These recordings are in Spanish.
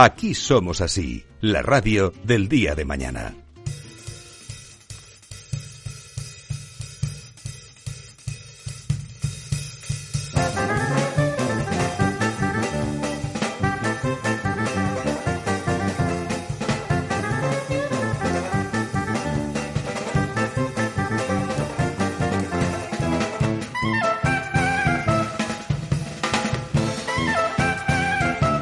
Aquí somos así, la radio del día de mañana.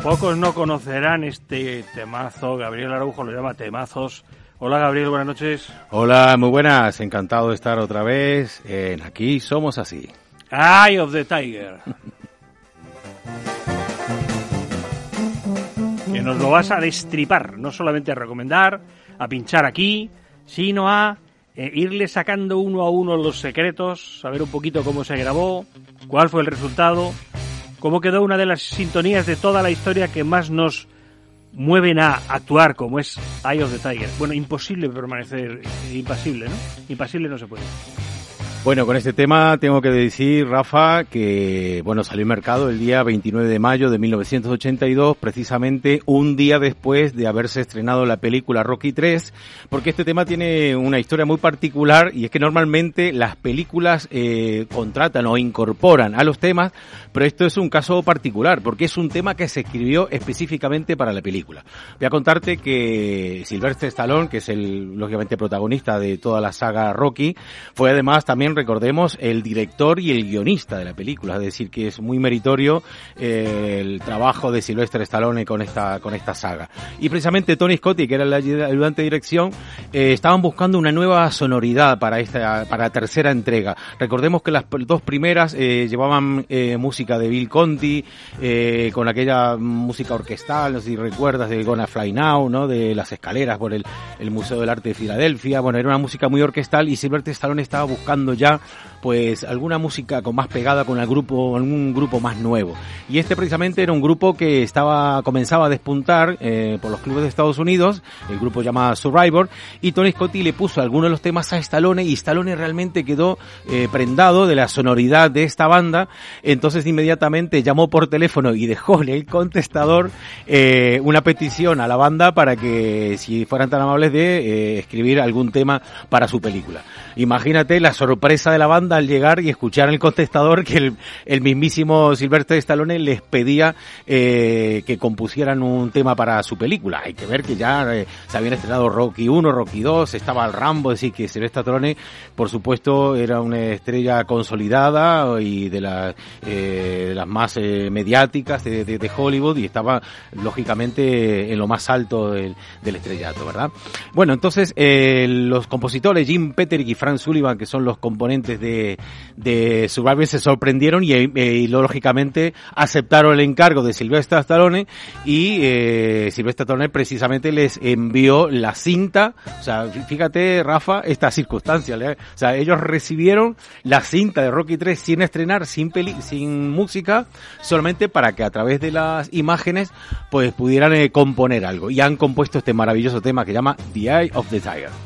Pocos no conocerán este temazo. Gabriel Araujo lo llama temazos. Hola Gabriel, buenas noches. Hola, muy buenas. Encantado de estar otra vez en Aquí Somos Así. Eye of the Tiger. que nos lo vas a destripar, no solamente a recomendar, a pinchar aquí, sino a eh, irle sacando uno a uno los secretos, saber un poquito cómo se grabó, cuál fue el resultado, cómo quedó una de las sintonías de toda la historia que más nos mueven a actuar, como es Eye of the Tiger. Bueno, imposible permanecer impasible, ¿no? Impasible no se puede. Bueno, con este tema tengo que decir, Rafa, que bueno, salió al mercado el día 29 de mayo de 1982, precisamente un día después de haberse estrenado la película Rocky 3, porque este tema tiene una historia muy particular y es que normalmente las películas eh, contratan o incorporan a los temas, pero esto es un caso particular, porque es un tema que se escribió específicamente para la película. Voy a contarte que Sylvester Stallone, que es el lógicamente protagonista de toda la saga Rocky, fue además también recordemos, el director y el guionista de la película, es decir, que es muy meritorio eh, el trabajo de Sylvester Stallone con esta, con esta saga. Y precisamente Tony Scotti, que era el ayudante de dirección, eh, estaban buscando una nueva sonoridad para esta, para la tercera entrega. Recordemos que las dos primeras eh, llevaban música de Bill Conti, con aquella música orquestal, no sé si recuerdas, de Gonna Fly Now, ¿no? De las escaleras por el, el Museo del Arte de Filadelfia. Bueno, era una música muy orquestal y Sylvester Stallone estaba buscando ya pues alguna música con más pegada con el grupo, algún grupo más nuevo. Y este precisamente era un grupo que estaba, comenzaba a despuntar eh, por los clubes de Estados Unidos, el grupo llamado Survivor, y Tony Scotti le puso algunos de los temas a Stallone y Stallone realmente quedó eh, prendado de la sonoridad de esta banda, entonces inmediatamente llamó por teléfono y dejó en el contestador eh, una petición a la banda para que si fueran tan amables de escribir algún tema para su película. Imagínate la sorpresa de la banda al llegar y escuchar el contestador que el, el mismísimo Silvestre Stallone les pedía eh, que compusieran un tema para su película. Hay que ver que ya eh, se habían estrenado Rocky 1, Rocky 2, estaba el Rambo, es decir, que Silvestre Stallone, por supuesto, era una estrella consolidada y de, la, eh, de las más eh, mediáticas de, de, de, Hollywood y estaba, lógicamente, en lo más alto del, del estrellato, ¿verdad? Bueno, entonces, eh, los compositores Jim Peterick y Frank Sullivan, que son los componentes de, de Survivor, se sorprendieron y, eh, y, lógicamente aceptaron el encargo de Silvestre Stallone y eh, Silvestre Stallone precisamente les envió la cinta, o sea, fíjate Rafa, esta circunstancia, ¿eh? o sea, ellos recibieron la cinta de Rocky 3 sin estrenar, sin peli, sin música, solamente para que a través de las imágenes pues pudieran eh, componer algo y han compuesto este maravilloso tema que llama The Eye of the Tiger.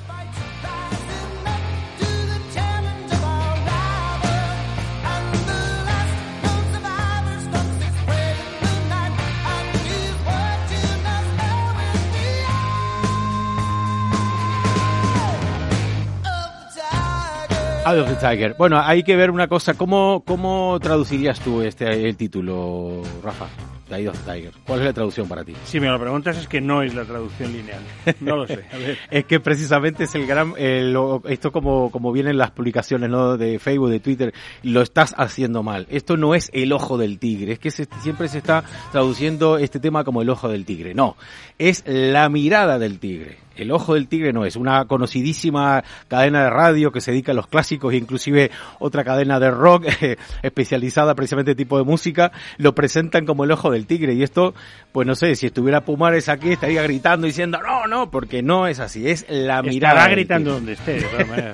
The Tiger. Bueno, hay que ver una cosa. ¿Cómo, cómo traducirías tú este el título, Rafa? The of Tiger. ¿Cuál es la traducción para ti? Si me lo preguntas es que no es la traducción lineal. No lo sé. es que precisamente es el gran... Eh, lo, esto como, como vienen las publicaciones ¿no? de Facebook, de Twitter, lo estás haciendo mal. Esto no es el ojo del tigre. Es que se, siempre se está traduciendo este tema como el ojo del tigre. No, es la mirada del tigre. El Ojo del Tigre no es una conocidísima cadena de radio que se dedica a los clásicos e inclusive otra cadena de rock eh, especializada precisamente en tipo de música, lo presentan como el Ojo del Tigre y esto, pues no sé, si estuviera Pumares aquí estaría gritando diciendo no, no, porque no es así, es la mirada. Estará gritando donde esté,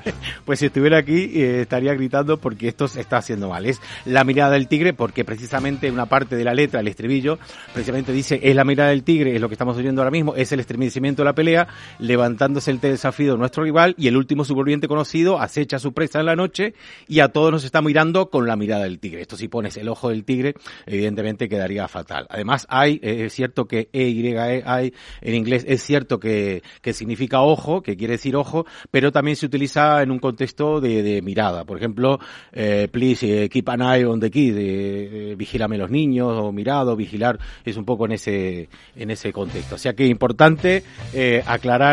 pues si estuviera aquí eh, estaría gritando porque esto se está haciendo mal. Es la mirada del tigre porque precisamente una parte de la letra, el estribillo, precisamente dice es la mirada del tigre, es lo que estamos oyendo ahora mismo, es el estremecimiento de la pelea levantándose el desafío de nuestro rival y el último superviviente conocido acecha su presa en la noche y a todos nos está mirando con la mirada del tigre. Esto si pones el ojo del tigre, evidentemente quedaría fatal. Además, hay, es cierto que EYE hay en inglés, es cierto que, que significa ojo, que quiere decir ojo, pero también se utiliza en un contexto de, de mirada. Por ejemplo, eh, please eh, keep an eye on the kid, eh, vigílame los niños, o mirado, vigilar, es un poco en ese, en ese contexto. O sea que importante eh,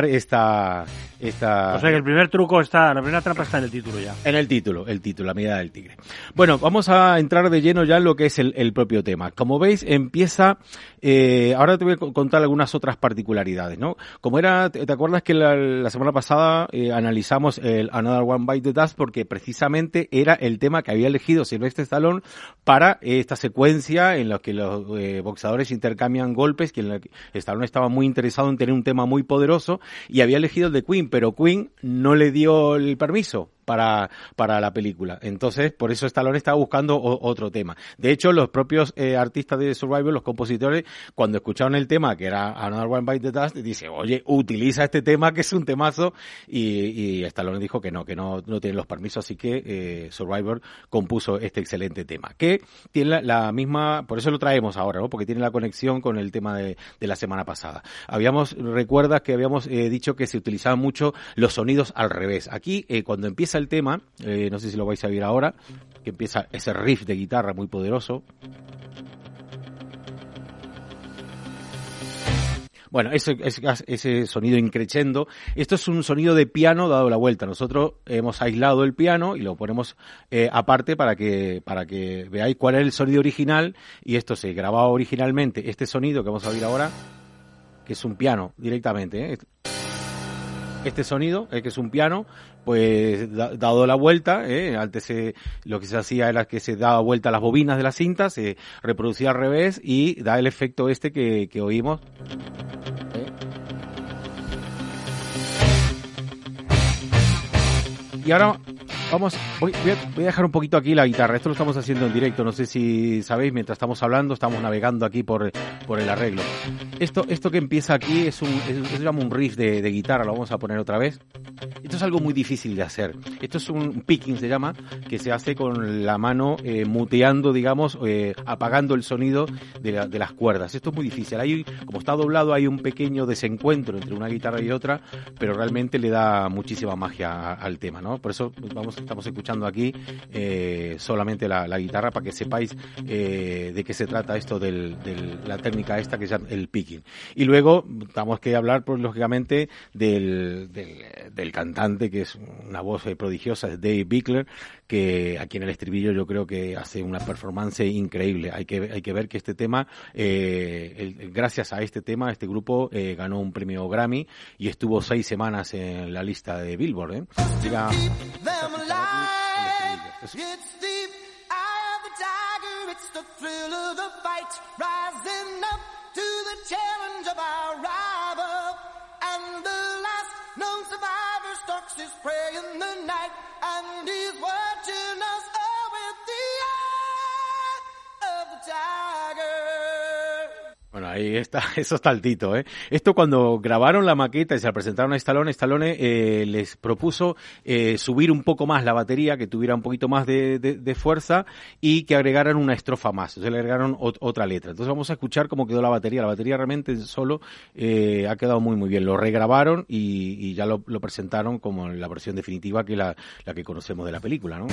esta, esta... O sea que el primer truco está, la primera trampa está en el título ya. En el título, el título, la mirada del tigre. Bueno, vamos a entrar de lleno ya en lo que es el, el propio tema. Como veis, empieza, eh, ahora te voy a contar algunas otras particularidades, ¿no? Como era, ¿te, te acuerdas que la, la semana pasada eh, analizamos el Another One Bite the Dust porque precisamente era el tema que había elegido Silvestre Stallone para esta secuencia en la que los eh, boxeadores intercambian golpes, que en la que Stallone estaba muy interesado en tener un tema muy poderoso y había elegido el de Queen, pero Queen no le dio el permiso para, para la película. Entonces, por eso Stallone estaba buscando otro tema. De hecho, los propios eh, artistas de Survivor, los compositores, cuando escucharon el tema, que era Another One Bite the Dust, dice, oye, utiliza este tema, que es un temazo, y, y Stallone dijo que no, que no, no tiene los permisos, así que eh, Survivor compuso este excelente tema, que tiene la, la, misma, por eso lo traemos ahora, ¿no? Porque tiene la conexión con el tema de, de la semana pasada. Habíamos, recuerdas que habíamos eh, dicho que se utilizaban mucho los sonidos al revés. Aquí, eh, cuando empieza el tema, eh, no sé si lo vais a ver ahora, que empieza ese riff de guitarra muy poderoso. Bueno, ese, ese, sonido increchendo. Esto es un sonido de piano dado la vuelta. Nosotros hemos aislado el piano y lo ponemos eh, aparte para que, para que veáis cuál es el sonido original. Y esto se grababa originalmente. Este sonido que vamos a oír ahora, que es un piano directamente. ¿eh? Este sonido, eh, que es un piano, pues da, dado la vuelta, eh, antes se, lo que se hacía era que se daba vuelta las bobinas de la cinta, se reproducía al revés y da el efecto este que, que oímos. Eh. Y ahora vamos, voy, voy, a, voy, a, dejar un poquito aquí la guitarra. Esto lo estamos haciendo en directo. No sé si sabéis, mientras estamos hablando, estamos navegando aquí por, por el arreglo. Esto, esto que empieza aquí es un, es, es un riff de, de, guitarra. Lo vamos a poner otra vez. Esto es algo muy difícil de hacer. Esto es un picking, se llama, que se hace con la mano eh, muteando, digamos, eh, apagando el sonido de, la, de, las cuerdas. Esto es muy difícil. Hay, como está doblado, hay un pequeño desencuentro entre una guitarra y otra, pero realmente le da muchísima magia al tema, ¿no? Por eso vamos estamos escuchando aquí eh, solamente la, guitarra para que sepáis de qué se trata esto de la técnica esta que es el picking. Y luego tenemos que hablar, pues lógicamente, del, del, del cantante que es una voz eh, prodigiosa, es Dave Bickler, que aquí en el estribillo yo creo que hace una performance increíble. Hay que, hay que ver que este tema, eh, el, gracias a este tema, este grupo eh, ganó un premio Grammy y estuvo seis semanas en la lista de Billboard. ¿eh? Diga, known Bueno, ahí está, eso está altito, ¿eh? Esto cuando grabaron la maqueta y se la presentaron a Stallone, Stallone eh, les propuso eh, subir un poco más la batería, que tuviera un poquito más de, de, de fuerza y que agregaran una estrofa más, o sea, le agregaron ot otra letra. Entonces vamos a escuchar cómo quedó la batería. La batería realmente solo eh, ha quedado muy muy bien. Lo regrabaron y, y ya lo, lo, presentaron como la versión definitiva que la, la que conocemos de la película, ¿no?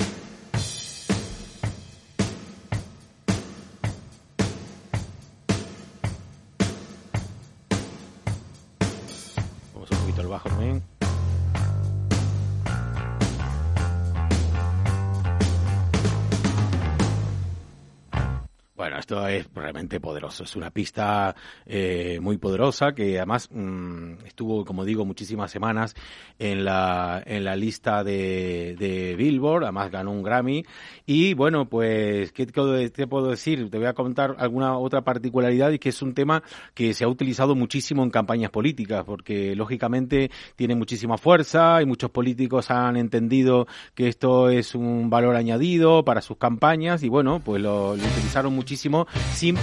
Es realmente poderoso. Es una pista eh, muy poderosa que además mmm, estuvo, como digo, muchísimas semanas en la, en la lista de, de Billboard. Además ganó un Grammy. Y bueno, pues, ¿qué te puedo decir? Te voy a contar alguna otra particularidad y que es un tema que se ha utilizado muchísimo en campañas políticas porque lógicamente tiene muchísima fuerza y muchos políticos han entendido que esto es un valor añadido para sus campañas y bueno, pues lo utilizaron muchísimo ¿no? Sin,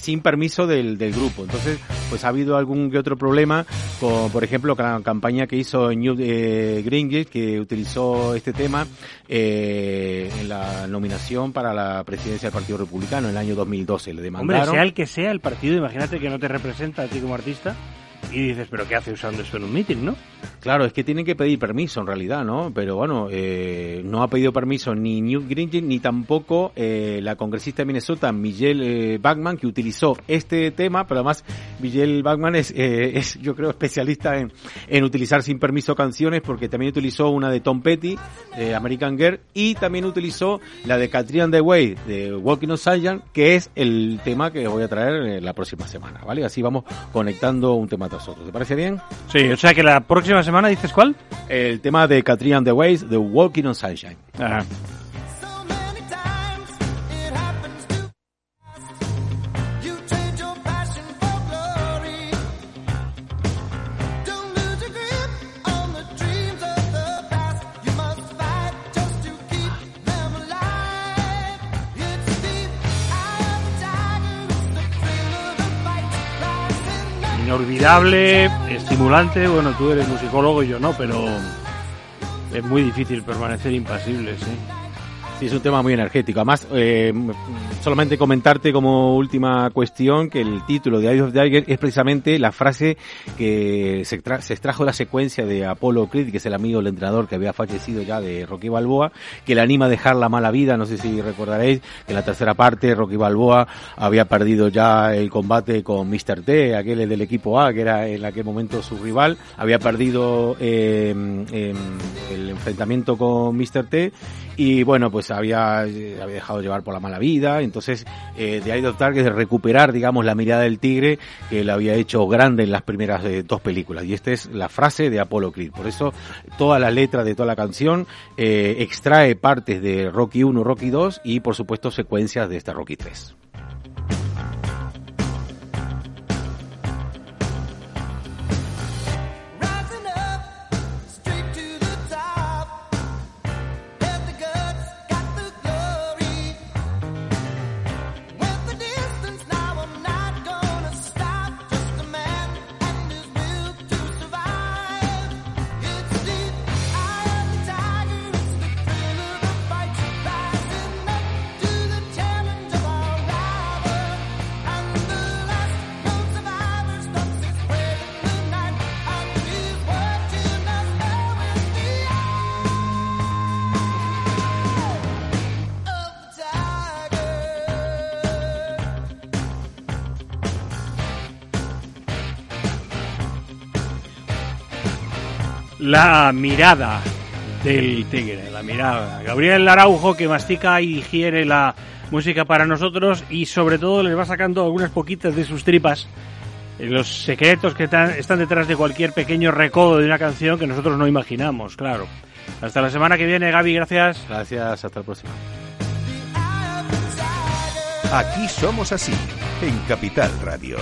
sin permiso del, del grupo. Entonces, pues ha habido algún que otro problema con, por ejemplo, la campaña que hizo New eh, que utilizó este tema eh, en la nominación para la presidencia del Partido Republicano en el año 2012. Le demandaron. Hombre, sea el que sea el partido, imagínate que no te representa a ti como artista y dices, pero ¿qué hace usando esto en un meeting, no? Claro, es que tienen que pedir permiso en realidad, ¿no? Pero bueno, eh, no ha pedido permiso ni Newt Gingrich ni tampoco eh, la congresista de Minnesota, Michelle eh, Bachman, que utilizó este tema, pero además Michelle Bachman es, eh, es yo creo, especialista en, en utilizar sin permiso canciones porque también utilizó una de Tom Petty, de American Girl, y también utilizó la de Katrina the Way, de Walking on Sunshine, que es el tema que voy a traer la próxima semana, ¿vale? Así vamos conectando un tema ¿Te parece bien? Sí, o sea que la próxima semana dices cuál? El tema de Katrina and the Ways, The Walking on Sunshine. Ajá. Inolvidable, estimulante. Bueno, tú eres musicólogo y yo no, pero es muy difícil permanecer impasible, sí. Sí, es un tema muy energético. Además, eh, solamente comentarte como última cuestión que el título de Eye of Tiger es precisamente la frase que se, se extrajo de la secuencia de Apollo Creed, que es el amigo del entrenador que había fallecido ya de Rocky Balboa, que le anima a dejar la mala vida. No sé si recordaréis que en la tercera parte Rocky Balboa había perdido ya el combate con Mr. T, aquel del equipo A, que era en aquel momento su rival. Había perdido eh, el enfrentamiento con Mr. T y bueno, pues había, había dejado llevar por la mala vida, entonces eh, de ahí adoptar que de recuperar, digamos, la mirada del tigre que le había hecho grande en las primeras eh, dos películas. Y esta es la frase de Apollo Creed. Por eso toda la letra de toda la canción eh, extrae partes de Rocky 1, Rocky 2 y por supuesto secuencias de esta Rocky 3. La mirada del tigre, la mirada. Gabriel Araujo que mastica y digiere la música para nosotros y sobre todo les va sacando algunas poquitas de sus tripas eh, los secretos que están detrás de cualquier pequeño recodo de una canción que nosotros no imaginamos, claro. Hasta la semana que viene, Gaby, gracias. Gracias, hasta la próxima. Aquí somos así, en Capital Radio.